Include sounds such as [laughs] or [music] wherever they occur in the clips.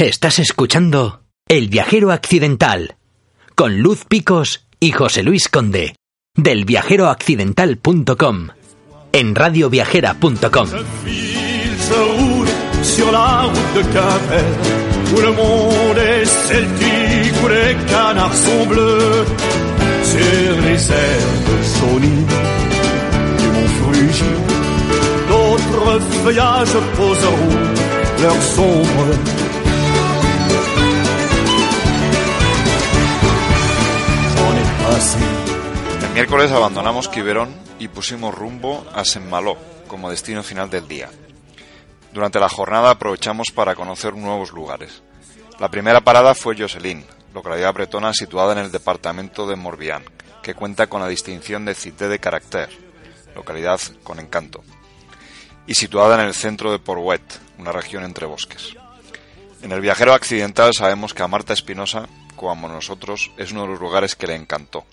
Estás escuchando El viajero accidental con Luz Picos y José Luis Conde del viajeroaccidental.com en radioviajera.com. El miércoles abandonamos Quiberón y pusimos rumbo a Saint-Malo como destino final del día. Durante la jornada aprovechamos para conocer nuevos lugares. La primera parada fue Jocelyn, localidad bretona situada en el departamento de Morbihan, que cuenta con la distinción de Cité de Caractère, localidad con encanto, y situada en el centro de Porwet, una región entre bosques. En el viajero accidental sabemos que a Marta Espinosa, como nosotros, es uno de los lugares que le encantó.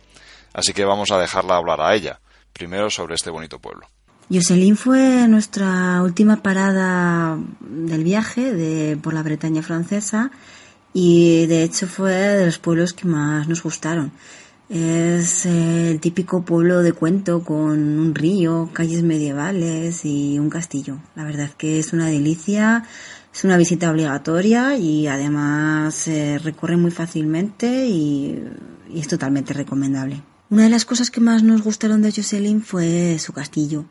Así que vamos a dejarla hablar a ella, primero sobre este bonito pueblo. Jocelyn fue nuestra última parada del viaje por la Bretaña francesa y de hecho fue de los pueblos que más nos gustaron. Es el típico pueblo de cuento con un río, calles medievales y un castillo. La verdad que es una delicia, es una visita obligatoria y además se recorre muy fácilmente y, y es totalmente recomendable. Una de las cosas que más nos gustaron de Jocelyn fue su castillo.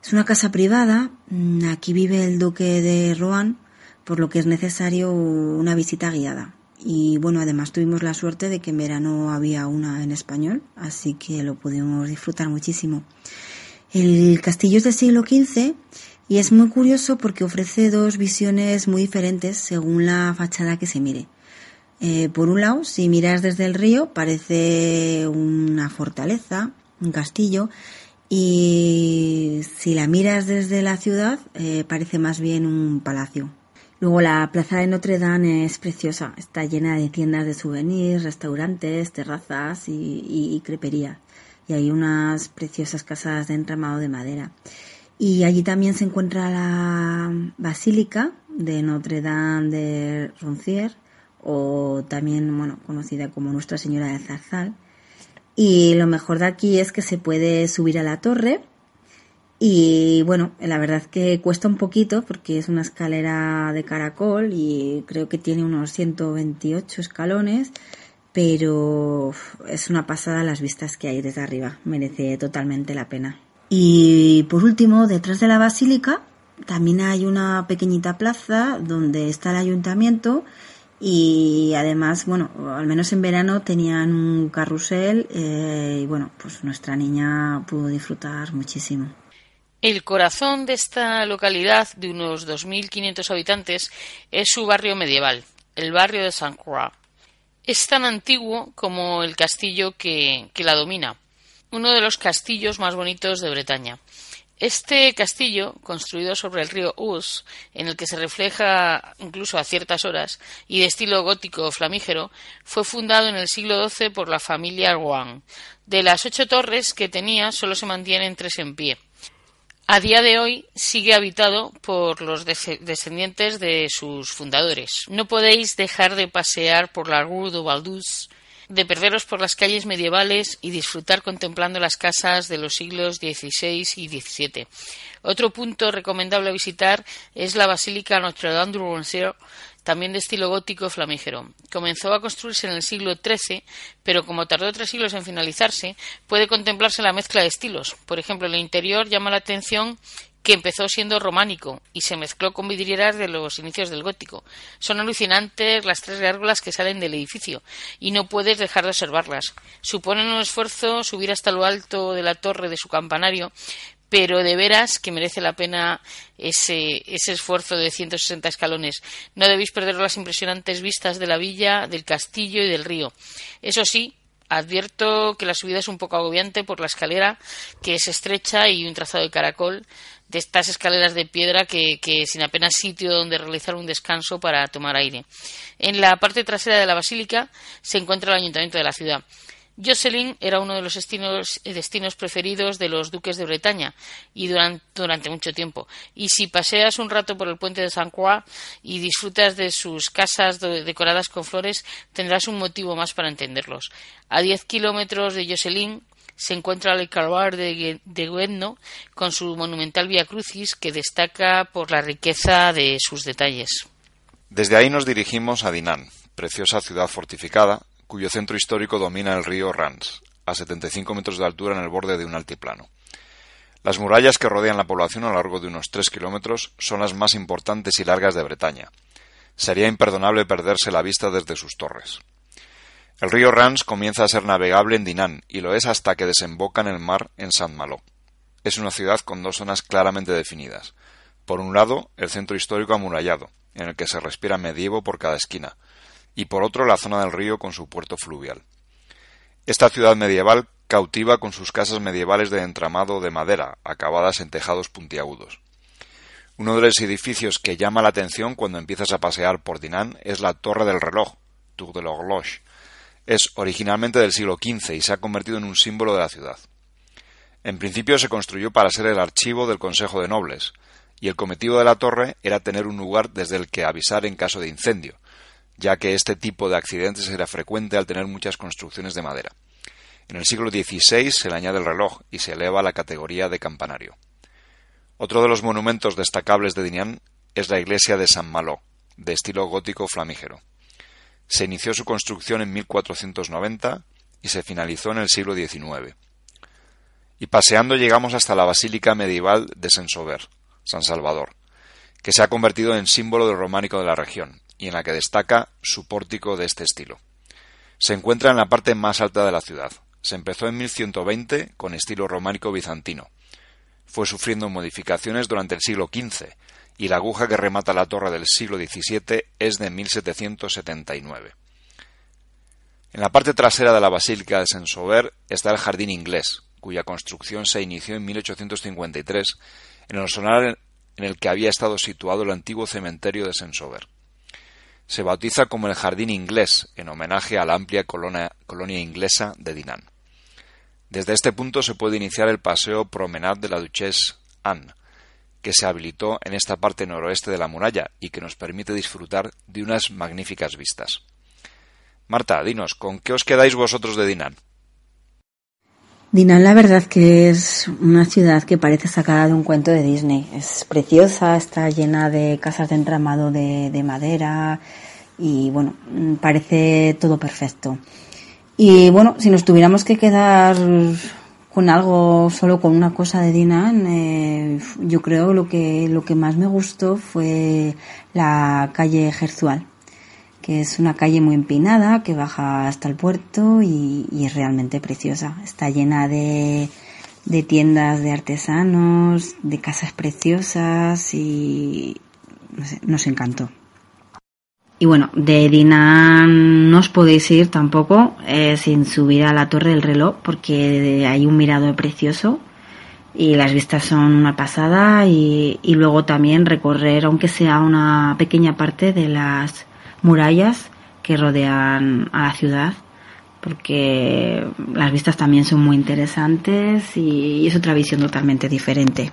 Es una casa privada, mm, aquí vive el duque de Rohan, por lo que es necesario una visita guiada. Y bueno, además tuvimos la suerte de que en verano había una en español, así que lo pudimos disfrutar muchísimo. El castillo es del siglo XV y es muy curioso porque ofrece dos visiones muy diferentes según la fachada que se mire. Eh, por un lado, si miras desde el río, parece una fortaleza, un castillo, y si la miras desde la ciudad, eh, parece más bien un palacio. Luego la plaza de Notre Dame es preciosa, está llena de tiendas de souvenirs, restaurantes, terrazas y, y, y creperías. Y hay unas preciosas casas de entramado de madera. Y allí también se encuentra la basílica de Notre Dame de Roncier, o también, bueno, conocida como Nuestra Señora de Zarzal. Y lo mejor de aquí es que se puede subir a la torre y bueno, la verdad que cuesta un poquito porque es una escalera de caracol y creo que tiene unos 128 escalones, pero es una pasada las vistas que hay desde arriba, merece totalmente la pena. Y por último, detrás de la basílica también hay una pequeñita plaza donde está el ayuntamiento y además, bueno, al menos en verano tenían un carrusel eh, y bueno, pues nuestra niña pudo disfrutar muchísimo. El corazón de esta localidad de unos 2.500 habitantes es su barrio medieval, el barrio de Saint Croix. Es tan antiguo como el castillo que, que la domina, uno de los castillos más bonitos de Bretaña. Este castillo, construido sobre el río Us, en el que se refleja incluso a ciertas horas, y de estilo gótico flamígero, fue fundado en el siglo XII por la familia Rohan. De las ocho torres que tenía, solo se mantienen tres en pie. A día de hoy sigue habitado por los descendientes de sus fundadores. No podéis dejar de pasear por la Rue de Valdus, de perderos por las calles medievales y disfrutar contemplando las casas de los siglos XVI y XVII. Otro punto recomendable a visitar es la Basílica Notre Dame du Roncier, también de estilo gótico flamígero. Comenzó a construirse en el siglo XIII, pero como tardó tres siglos en finalizarse, puede contemplarse la mezcla de estilos. Por ejemplo, en el interior llama la atención que empezó siendo románico y se mezcló con vidrieras de los inicios del gótico. Son alucinantes las tres gárgolas que salen del edificio y no puedes dejar de observarlas. Suponen un esfuerzo subir hasta lo alto de la torre de su campanario, pero de veras que merece la pena ese, ese esfuerzo de 160 escalones. No debéis perder las impresionantes vistas de la villa, del castillo y del río. Eso sí, advierto que la subida es un poco agobiante por la escalera, que es estrecha y un trazado de caracol, de estas escaleras de piedra que, que, sin apenas sitio donde realizar un descanso para tomar aire. En la parte trasera de la basílica se encuentra el ayuntamiento de la ciudad. Jocelyn era uno de los destinos, preferidos de los duques de Bretaña y durante, durante, mucho tiempo. Y si paseas un rato por el puente de Saint Croix y disfrutas de sus casas decoradas con flores, tendrás un motivo más para entenderlos. A 10 kilómetros de Jocelyn se encuentra el Calvar de, de con su monumental Via Crucis que destaca por la riqueza de sus detalles. Desde ahí nos dirigimos a Dinan, preciosa ciudad fortificada, cuyo centro histórico domina el río Rans, a 75 metros de altura en el borde de un altiplano. Las murallas que rodean la población a lo largo de unos tres kilómetros son las más importantes y largas de Bretaña. Sería imperdonable perderse la vista desde sus torres. El río Rans comienza a ser navegable en Dinan y lo es hasta que desemboca en el mar en Saint-Malo. Es una ciudad con dos zonas claramente definidas. Por un lado, el centro histórico amurallado, en el que se respira medievo por cada esquina, y por otro la zona del río con su puerto fluvial. Esta ciudad medieval cautiva con sus casas medievales de entramado de madera, acabadas en tejados puntiagudos. Uno de los edificios que llama la atención cuando empiezas a pasear por Dinan es la Torre del Reloj, Tour de l'Horloge, es originalmente del siglo XV y se ha convertido en un símbolo de la ciudad. En principio se construyó para ser el archivo del Consejo de Nobles, y el cometido de la torre era tener un lugar desde el que avisar en caso de incendio, ya que este tipo de accidentes era frecuente al tener muchas construcciones de madera. En el siglo XVI se le añade el reloj y se eleva a la categoría de campanario. Otro de los monumentos destacables de Dinian es la iglesia de San Malo, de estilo gótico flamígero. Se inició su construcción en 1490 y se finalizó en el siglo XIX. Y paseando llegamos hasta la basílica medieval de Saint-Sauveur, San Salvador, que se ha convertido en símbolo del románico de la región y en la que destaca su pórtico de este estilo. Se encuentra en la parte más alta de la ciudad. Se empezó en 1120 con estilo románico bizantino. Fue sufriendo modificaciones durante el siglo XV y la aguja que remata la torre del siglo XVII es de 1779. En la parte trasera de la Basílica de Saint-Sauveur está el Jardín Inglés, cuya construcción se inició en 1853 en el solar en el que había estado situado el antiguo cementerio de Saint-Sauveur. Se bautiza como el Jardín Inglés, en homenaje a la amplia colonia, colonia inglesa de Dinan. Desde este punto se puede iniciar el paseo Promenade de la Duchesse Anne, que se habilitó en esta parte noroeste de la muralla y que nos permite disfrutar de unas magníficas vistas. Marta, dinos, ¿con qué os quedáis vosotros de Dinan? Dinan la verdad que es una ciudad que parece sacada de un cuento de Disney. Es preciosa, está llena de casas de entramado de, de madera y bueno, parece todo perfecto. Y bueno, si nos tuviéramos que quedar con algo, solo con una cosa de Dinan, eh, yo creo lo que lo que más me gustó fue la calle Gerzual, que es una calle muy empinada que baja hasta el puerto y, es realmente preciosa. Está llena de, de tiendas de artesanos, de casas preciosas y nos encantó. Y bueno, de Dinan no os podéis ir tampoco eh, sin subir a la Torre del Reloj porque hay un mirador precioso y las vistas son una pasada y, y luego también recorrer aunque sea una pequeña parte de las murallas que rodean a la ciudad porque las vistas también son muy interesantes y es otra visión totalmente diferente.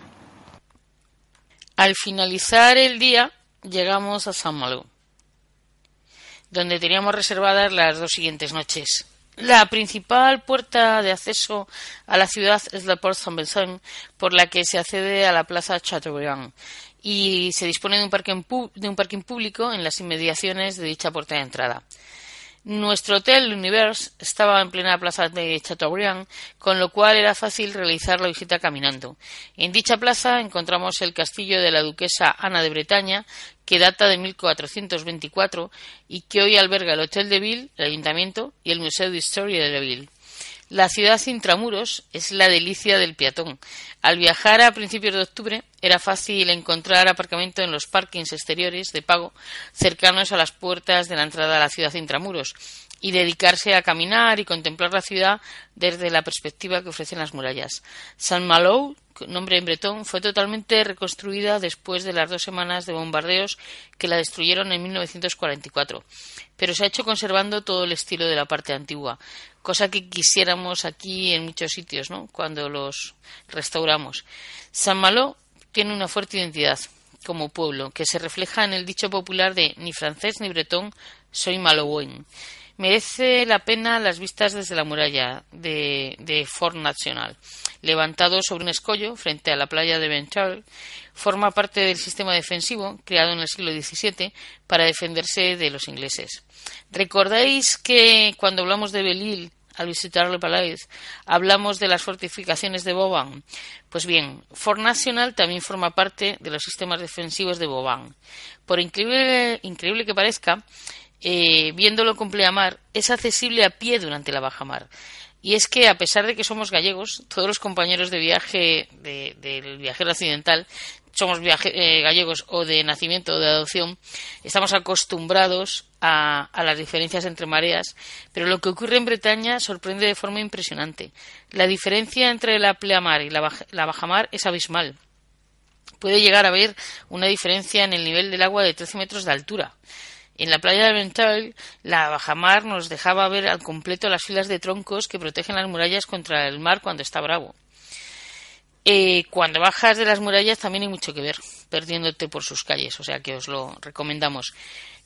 Al finalizar el día llegamos a San Malo donde teníamos reservadas las dos siguientes noches. La principal puerta de acceso a la ciudad es la Porte Saint-Vincent, por la que se accede a la Plaza Chateaubriand y se dispone de un, parking de un parking público en las inmediaciones de dicha puerta de entrada. Nuestro hotel, Universe, estaba en plena plaza de Chateaubriand, con lo cual era fácil realizar la visita caminando. En dicha plaza encontramos el castillo de la duquesa Ana de Bretaña, que data de 1424 y que hoy alberga el Hotel de Ville, el Ayuntamiento y el Museo de Historia de Ville. La ciudad intramuros es la delicia del peatón. Al viajar a principios de octubre era fácil encontrar aparcamiento en los parkings exteriores de pago cercanos a las puertas de la entrada a la ciudad intramuros y dedicarse a caminar y contemplar la ciudad desde la perspectiva que ofrecen las murallas. San Malo, nombre en bretón, fue totalmente reconstruida después de las dos semanas de bombardeos que la destruyeron en 1944, pero se ha hecho conservando todo el estilo de la parte antigua, cosa que quisiéramos aquí en muchos sitios, ¿no? Cuando los restauramos. San Malo tiene una fuerte identidad como pueblo, que se refleja en el dicho popular de ni francés ni bretón, soy Malouin. Merece la pena las vistas desde la muralla de, Fort National, levantado sobre un escollo frente a la playa de Benchal. Forma parte del sistema defensivo creado en el siglo XVII para defenderse de los ingleses. ¿Recordáis que cuando hablamos de Belle al visitar el Palais, hablamos de las fortificaciones de Boban. Pues bien, Fort National también forma parte de los sistemas defensivos de Boban. Por increíble, increíble que parezca, eh, viéndolo con pleamar, es accesible a pie durante la bajamar. Y es que, a pesar de que somos gallegos, todos los compañeros de viaje del viajero occidental somos eh, gallegos o de nacimiento o de adopción, estamos acostumbrados a, las diferencias entre mareas, pero lo que ocurre en Bretaña sorprende de forma impresionante. La diferencia entre la pleamar y la, la bajamar es abismal. Puede llegar a haber una diferencia en el nivel del agua de 13 metros de altura. En la playa de Vental, la bajamar nos dejaba ver al completo las filas de troncos que protegen las murallas contra el mar cuando está bravo. Eh, cuando bajas de las murallas también hay mucho que ver, perdiéndote por sus calles, o sea que os lo recomendamos.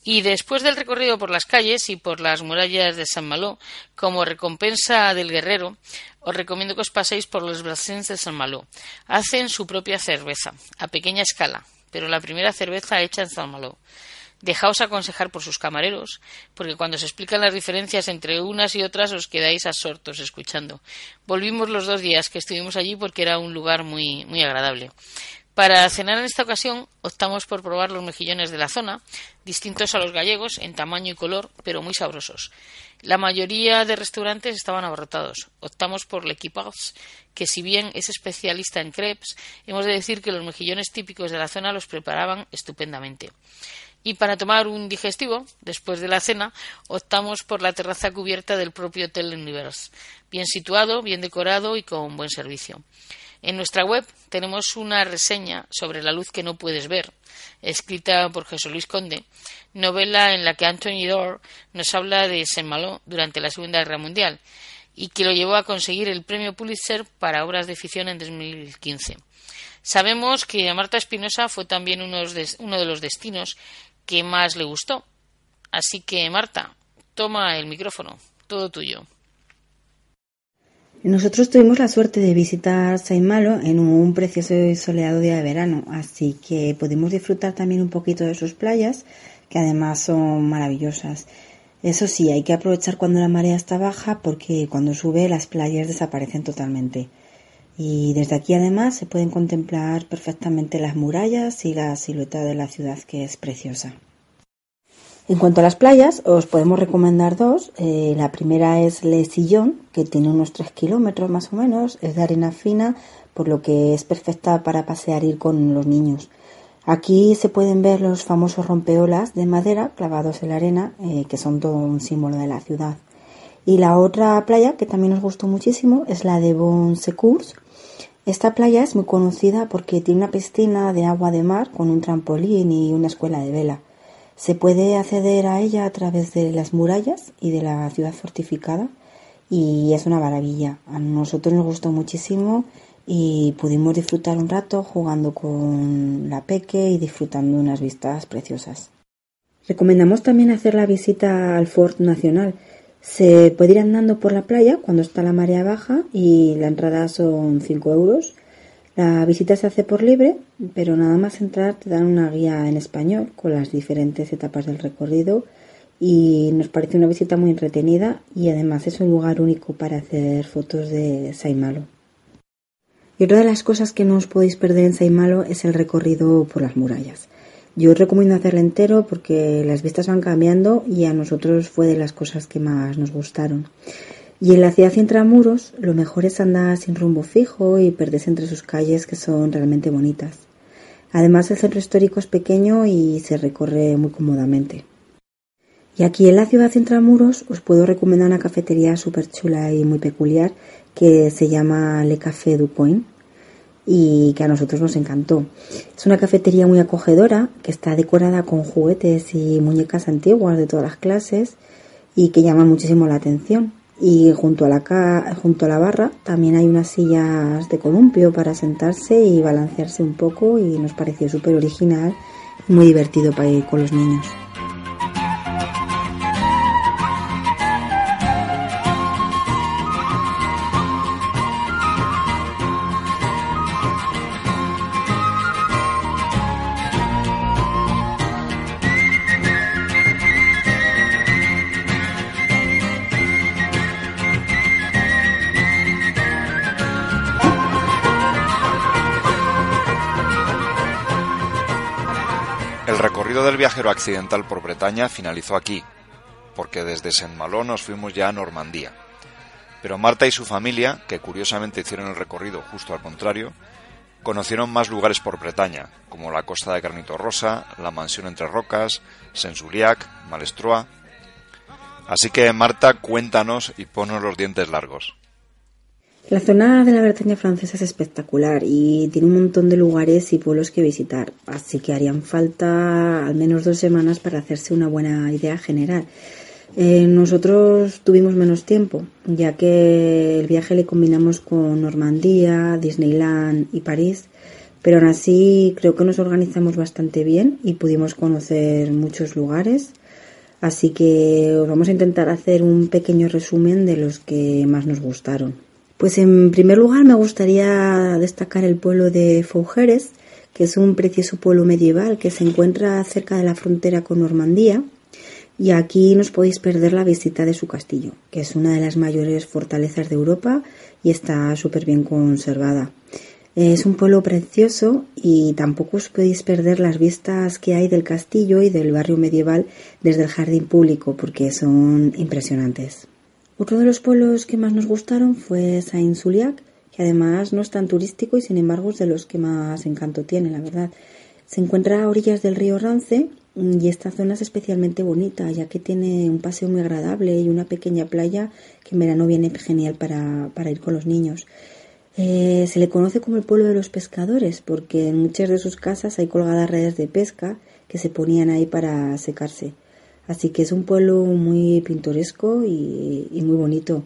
Y después del recorrido por las calles y por las murallas de San Malo, como recompensa del guerrero, os recomiendo que os paséis por los brasens de San Malo. Hacen su propia cerveza, a pequeña escala, pero la primera cerveza hecha en San Malo. Dejaos aconsejar por sus camareros, porque cuando se explican las diferencias entre unas y otras os quedáis absortos escuchando. Volvimos los dos días que estuvimos allí porque era un lugar muy, muy agradable. Para cenar en esta ocasión optamos por probar los mejillones de la zona, distintos a los gallegos en tamaño y color, pero muy sabrosos. La mayoría de restaurantes estaban abarrotados. Optamos por l'Equipage, que si bien es especialista en crepes, hemos de decir que los mejillones típicos de la zona los preparaban estupendamente. Y para tomar un digestivo, después de la cena, optamos por la terraza cubierta del propio Hotel Universe, bien situado, bien decorado y con buen servicio. En nuestra web tenemos una reseña sobre La luz que no puedes ver, escrita por José Luis Conde, novela en la que Anthony Doerr nos habla de Saint-Malo durante la Segunda Guerra Mundial y que lo llevó a conseguir el premio Pulitzer para obras de ficción en 2015. Sabemos que Marta Espinosa fue también uno de los destinos que más le gustó. Así que, Marta, toma el micrófono, todo tuyo. Nosotros tuvimos la suerte de visitar Saint-Malo en un precioso y soleado día de verano, así que pudimos disfrutar también un poquito de sus playas, que además son maravillosas. Eso sí, hay que aprovechar cuando la marea está baja porque cuando sube las playas desaparecen totalmente. Y desde aquí además se pueden contemplar perfectamente las murallas y la silueta de la ciudad que es preciosa. En cuanto a las playas, os podemos recomendar dos. Eh, la primera es Le Sillón, que tiene unos 3 kilómetros más o menos, es de arena fina, por lo que es perfecta para pasear ir con los niños. Aquí se pueden ver los famosos rompeolas de madera clavados en la arena, eh, que son todo un símbolo de la ciudad. Y la otra playa, que también nos gustó muchísimo, es la de Bon Secours, esta playa es muy conocida porque tiene una piscina de agua de mar con un trampolín y una escuela de vela. Se puede acceder a ella a través de las murallas y de la ciudad fortificada y es una maravilla. A nosotros nos gustó muchísimo y pudimos disfrutar un rato jugando con la peque y disfrutando unas vistas preciosas. Recomendamos también hacer la visita al Fort Nacional, se puede ir andando por la playa cuando está la marea baja y la entrada son 5 euros. La visita se hace por libre, pero nada más entrar te dan una guía en español con las diferentes etapas del recorrido y nos parece una visita muy entretenida y además es un lugar único para hacer fotos de Saimalo. Y otra de las cosas que no os podéis perder en Saimalo es el recorrido por las murallas. Yo recomiendo hacerlo entero porque las vistas van cambiando y a nosotros fue de las cosas que más nos gustaron. Y en la ciudad intramuros lo mejor es andar sin rumbo fijo y perderse entre sus calles que son realmente bonitas. Además el centro histórico es pequeño y se recorre muy cómodamente. Y aquí en la ciudad intramuros os puedo recomendar una cafetería súper chula y muy peculiar que se llama Le Café du Coin y que a nosotros nos encantó. Es una cafetería muy acogedora que está decorada con juguetes y muñecas antiguas de todas las clases y que llama muchísimo la atención. Y junto a, la, junto a la barra también hay unas sillas de columpio para sentarse y balancearse un poco y nos pareció súper original muy divertido para ir con los niños. Del viajero accidental por Bretaña finalizó aquí, porque desde Saint-Malo nos fuimos ya a Normandía. Pero Marta y su familia, que curiosamente hicieron el recorrido justo al contrario, conocieron más lugares por Bretaña, como la costa de Granito Rosa, la mansión entre rocas, Sensuliac, Malestroa. Así que Marta, cuéntanos y ponos los dientes largos. La zona de la Bretaña francesa es espectacular y tiene un montón de lugares y pueblos que visitar, así que harían falta al menos dos semanas para hacerse una buena idea general. Eh, nosotros tuvimos menos tiempo, ya que el viaje le combinamos con Normandía, Disneyland y París, pero aún así creo que nos organizamos bastante bien y pudimos conocer muchos lugares. Así que os vamos a intentar hacer un pequeño resumen de los que más nos gustaron. Pues en primer lugar me gustaría destacar el pueblo de Fougeres, que es un precioso pueblo medieval que se encuentra cerca de la frontera con Normandía. Y aquí nos podéis perder la visita de su castillo, que es una de las mayores fortalezas de Europa y está súper bien conservada. Es un pueblo precioso y tampoco os podéis perder las vistas que hay del castillo y del barrio medieval desde el jardín público, porque son impresionantes. Otro de los pueblos que más nos gustaron fue Saint-Suliac, que además no es tan turístico y sin embargo es de los que más encanto tiene, la verdad. Se encuentra a orillas del río Rance y esta zona es especialmente bonita ya que tiene un paseo muy agradable y una pequeña playa que en verano viene genial para, ir con los niños. Eh, se le conoce como el pueblo de los pescadores porque en muchas de sus casas hay colgadas redes de pesca que se ponían ahí para secarse. Así que es un pueblo muy pintoresco y, muy bonito.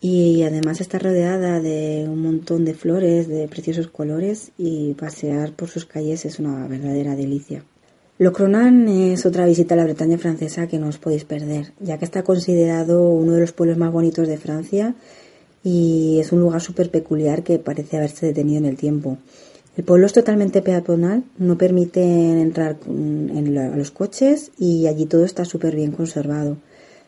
Y además está rodeada de un montón de flores de preciosos colores y pasear por sus calles es una verdadera delicia. Locronan es otra visita a la Bretaña francesa que no os podéis perder, ya que está considerado uno de los pueblos más bonitos de Francia y es un lugar súper peculiar que parece haberse detenido en el tiempo. El pueblo es totalmente peatonal, no permiten entrar en a los coches y allí todo está súper bien conservado.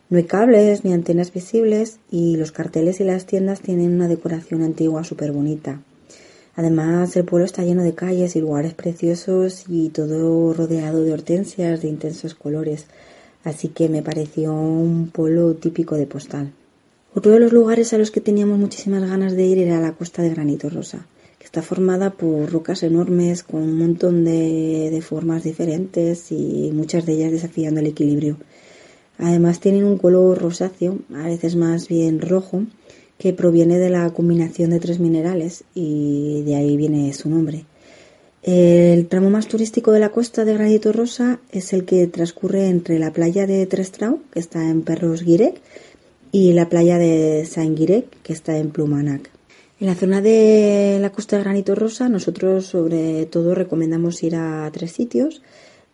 No hay cables ni antenas visibles y los carteles y las tiendas tienen una decoración antigua súper bonita. Además, el pueblo está lleno de calles y lugares preciosos y todo rodeado de hortensias de intensos colores, así que me pareció un pueblo típico de postal. Otro de los lugares a los que teníamos muchísimas ganas de ir era la costa de Granito Rosa. Está formada por rocas enormes con un montón de, formas diferentes y muchas de ellas desafiando el equilibrio. Además tienen un color rosáceo, a veces más bien rojo, que proviene de la combinación de tres minerales y de ahí viene su nombre. El tramo más turístico de la costa de Granito Rosa es el que transcurre entre la playa de Trestrau, que está en Perros Guirec, y la playa de Saint-Guirec, que está en Plumanac. En la zona de la costa de Granito Rosa, nosotros sobre todo recomendamos ir a tres sitios.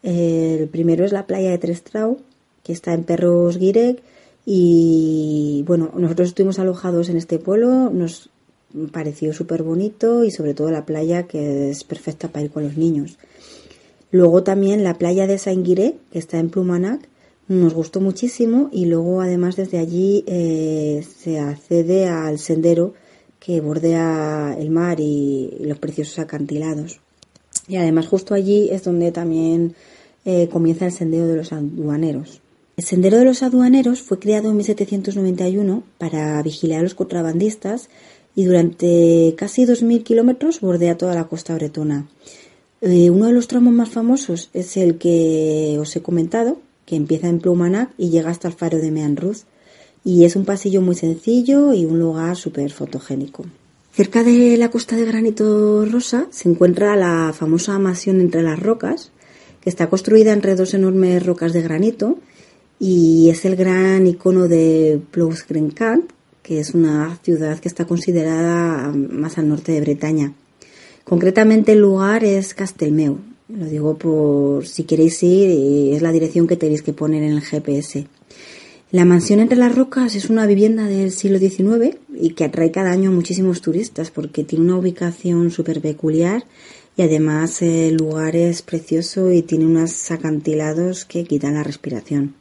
El primero es la playa de Trestrau, que está en Perros Guirec. Y bueno, nosotros estuvimos alojados en este pueblo, nos pareció súper bonito y sobre todo la playa que es perfecta para ir con los niños. Luego también la playa de Saint-Guirec, que está en Plumanac, nos gustó muchísimo y luego además desde allí eh, se accede al sendero que bordea el mar y, los preciosos acantilados. Y además justo allí es donde también eh, comienza el sendero de los aduaneros. El sendero de los aduaneros fue creado en 1791 para vigilar a los contrabandistas y durante casi 2.000 kilómetros bordea toda la costa bretona. Eh, uno de los tramos más famosos es el que os he comentado, que empieza en Plumanac y llega hasta el faro de Meanruz y es un pasillo muy sencillo y un lugar súper fotogénico. Cerca de la costa de Granito Rosa se encuentra la famosa mansión entre las rocas, que está construida entre dos enormes rocas de granito y es el gran icono de Plough que es una ciudad que está considerada más al norte de Bretaña. Concretamente el lugar es Castelmeu. Lo digo por si queréis ir, y es la dirección que tenéis que poner en el GPS. La mansión entre las rocas es una vivienda del siglo XIX y que atrae cada año a muchísimos turistas porque tiene una ubicación súper peculiar y además el lugar es precioso y tiene unos acantilados que quitan la respiración.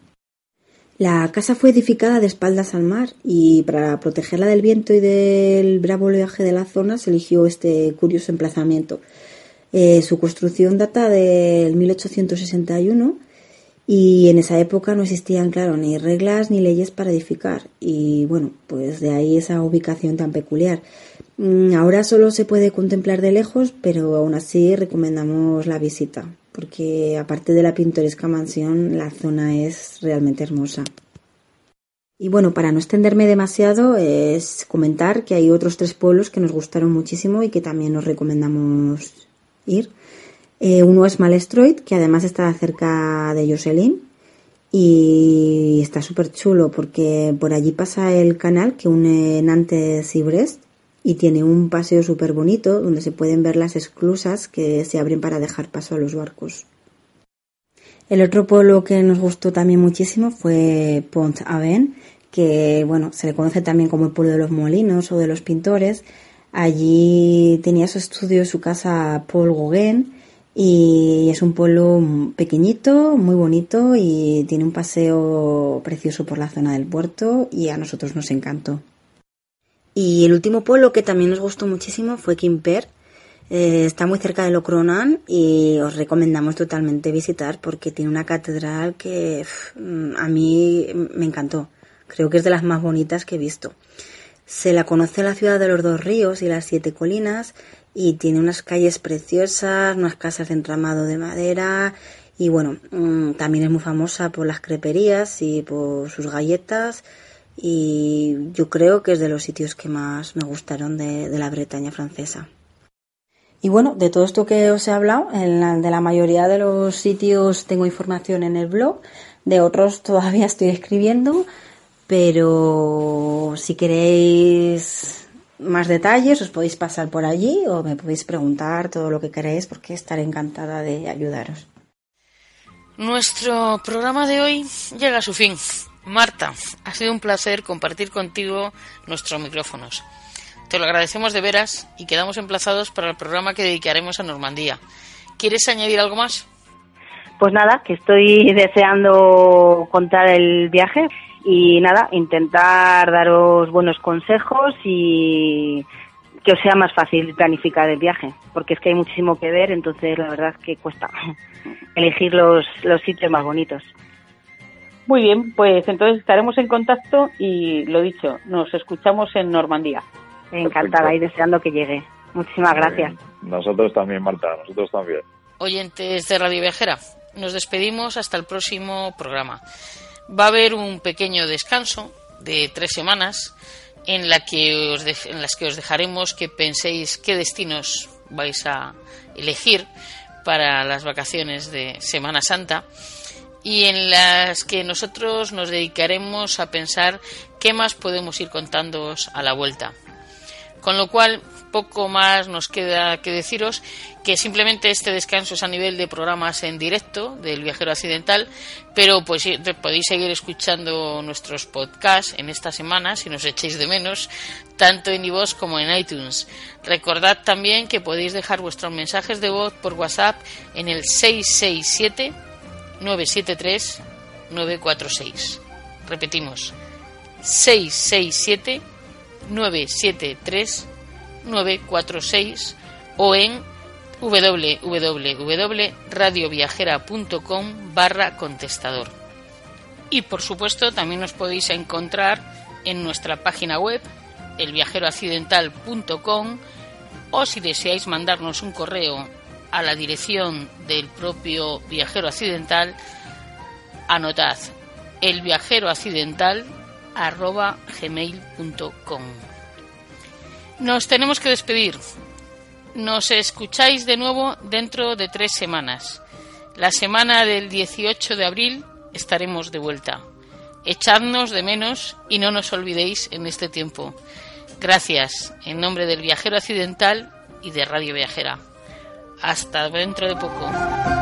La casa fue edificada de espaldas al mar y para protegerla del viento y del bravo oleaje de la zona se eligió este curioso emplazamiento. Eh, su construcción data del 1861 y en esa época no existían, claro, ni reglas ni leyes para edificar y bueno, pues de ahí esa ubicación tan peculiar. Mm, ahora solo se puede contemplar de lejos, pero aún así recomendamos la visita porque aparte de la pintoresca mansión, la zona es realmente hermosa. Y bueno, para no extenderme demasiado, es comentar que hay otros tres pueblos que nos gustaron muchísimo y que también nos recomendamos ir. Eh, uno es Malestroit, que además está cerca de Jocelyn y está súper chulo porque por allí pasa el canal que une Nantes y Brest y tiene un paseo súper bonito donde se pueden ver las esclusas que se abren para dejar paso a los barcos. El otro pueblo que nos gustó también muchísimo fue Pont Aven, que bueno, se le conoce también como el pueblo de los molinos o de los pintores. Allí tenía su estudio, su casa Paul Gauguin y es un pueblo pequeñito, muy bonito y tiene un paseo precioso por la zona del puerto y a nosotros nos encantó. Y el último pueblo que también nos gustó muchísimo fue Quimper. Eh, está muy cerca de Locronan y os recomendamos totalmente visitar porque tiene una catedral que a mí me encantó. Creo que es de las más bonitas que he visto. Se la conoce la ciudad de los dos ríos y las siete colinas y tiene unas calles preciosas, unas casas de entramado de madera y bueno, mm, también es muy famosa por las creperías y por sus galletas y yo creo que es de los sitios que más me gustaron de, la Bretaña francesa. Y bueno, de todo esto que os he hablado, en de la mayoría de los sitios tengo información en el blog, de otros [laughs] todavía estoy escribiendo, pero si queréis más detalles os podéis pasar por allí o me podéis preguntar todo lo que queréis porque estaré encantada de ayudaros. Nuestro programa de hoy llega a su fin. Marta, ha sido un placer compartir contigo nuestros micrófonos. Te lo agradecemos de veras y quedamos emplazados para el programa que dedicaremos a Normandía. ¿Quieres añadir algo más? Pues nada, que estoy deseando contar el viaje y nada, intentar daros buenos consejos y que os sea más fácil planificar el viaje, porque es que hay muchísimo que ver, entonces la verdad es que cuesta [laughs] elegir los, los sitios más bonitos. Muy bien, pues entonces estaremos en contacto y lo dicho, nos escuchamos en Normandía. Encantada y deseando que llegue. Muchísimas gracias. Nosotros también, Marta, nosotros también. Oyentes de Radio Viajera, nos despedimos hasta el próximo programa. Va a haber un pequeño descanso de tres semanas en, las que os dejaremos que penséis qué destinos vais a elegir para las vacaciones de Semana Santa y en las que nosotros nos dedicaremos a pensar qué más podemos ir contándoos a la vuelta. Con lo cual, poco más nos queda que deciros que simplemente este descanso es a nivel de programas en directo del viajero accidental, pero pues podéis seguir escuchando nuestros podcasts en esta semana si nos echéis de menos, tanto en iVoox como en iTunes. Recordad también que podéis dejar vuestros mensajes de voz por WhatsApp en el 667 973 946. Repetimos, 667 973 946 o en www.radioviajera.com barra contestador. Y por supuesto también nos podéis encontrar en nuestra página web elviajeroaccidental.com o si deseáis mandarnos un correo a la dirección del propio viajero accidental, anotad el Nos tenemos que despedir. Nos escucháis de nuevo dentro de tres semanas. La semana del 18 de abril estaremos de vuelta. Echadnos de menos y no nos olvidéis en este tiempo. Gracias en nombre del viajero accidental y de Radio Viajera. Hasta dentro de poco.